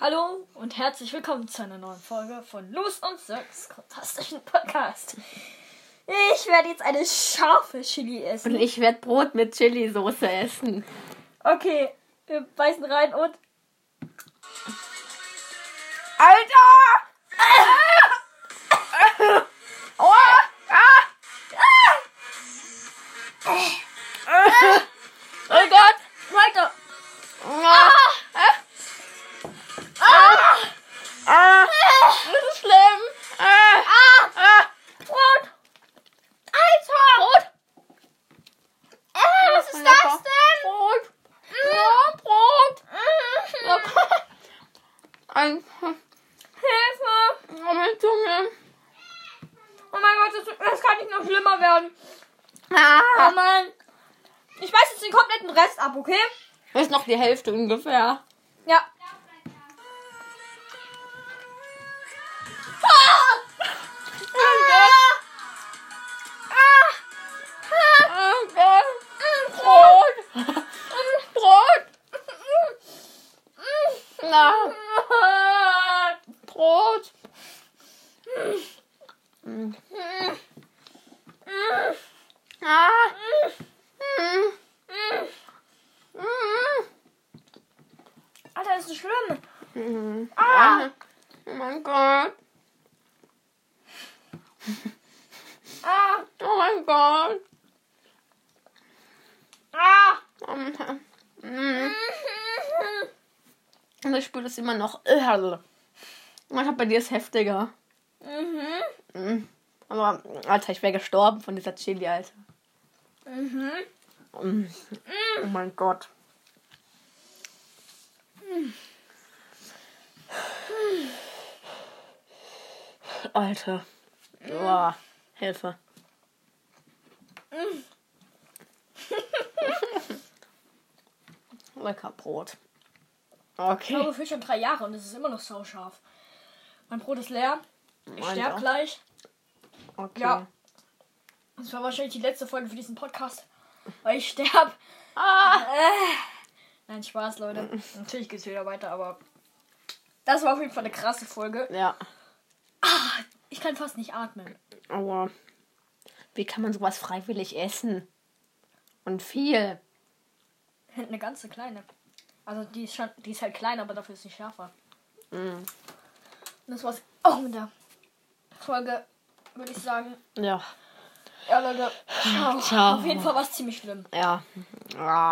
Hallo und herzlich willkommen zu einer neuen Folge von Los und Six fantastischen Podcast. Ich werde jetzt eine scharfe Chili Und essen. ich werde Brot mit Chili-Soße essen. Okay, wir beißen rein und. Ein, Hilfe! oh, meine Zunge. Oh mein Gott, das, das kann nicht noch schlimmer werden. Oh Ah! Mann! Ich weiß jetzt den kompletten Rest ab, okay? Das ist noch die Hälfte ungefähr. Ja. Brot! Ah! Alter, das ist schlimm. Mhm. Ah. Oh mein Gott! Ah, Oh mein Gott! ah. Und ich spüre das immer noch. Ich glaube, bei dir ist heftiger. Mhm. Mhm. Aber, Alter, ich wäre gestorben von dieser Chili, Alter. Mhm. Mhm. Oh mein Gott. Alter. Boah, Hilfe. Lecker Brot. Ich Okay. glaube, für schon drei Jahre und es ist immer noch so scharf. Mein Brot ist leer. Ich sterbe gleich. Okay. Ja. Das war wahrscheinlich die letzte Folge für diesen Podcast. Weil ich sterbe. Ah. Äh. Nein, Spaß, Leute. Natürlich geht's wieder weiter, aber. Das war auf jeden Fall eine krasse Folge. Ja. Ich kann fast nicht atmen. Aber wie kann man sowas freiwillig essen? Und viel. Eine ganze kleine. Also die ist schon, die ist halt klein, aber dafür ist sie schärfer. Mm. Das war's auch mit der Folge, würde ich sagen. Ja. Ja, Leute. Ciao. Ciao. Auf jeden Fall war es ziemlich schlimm. Ja. Ah.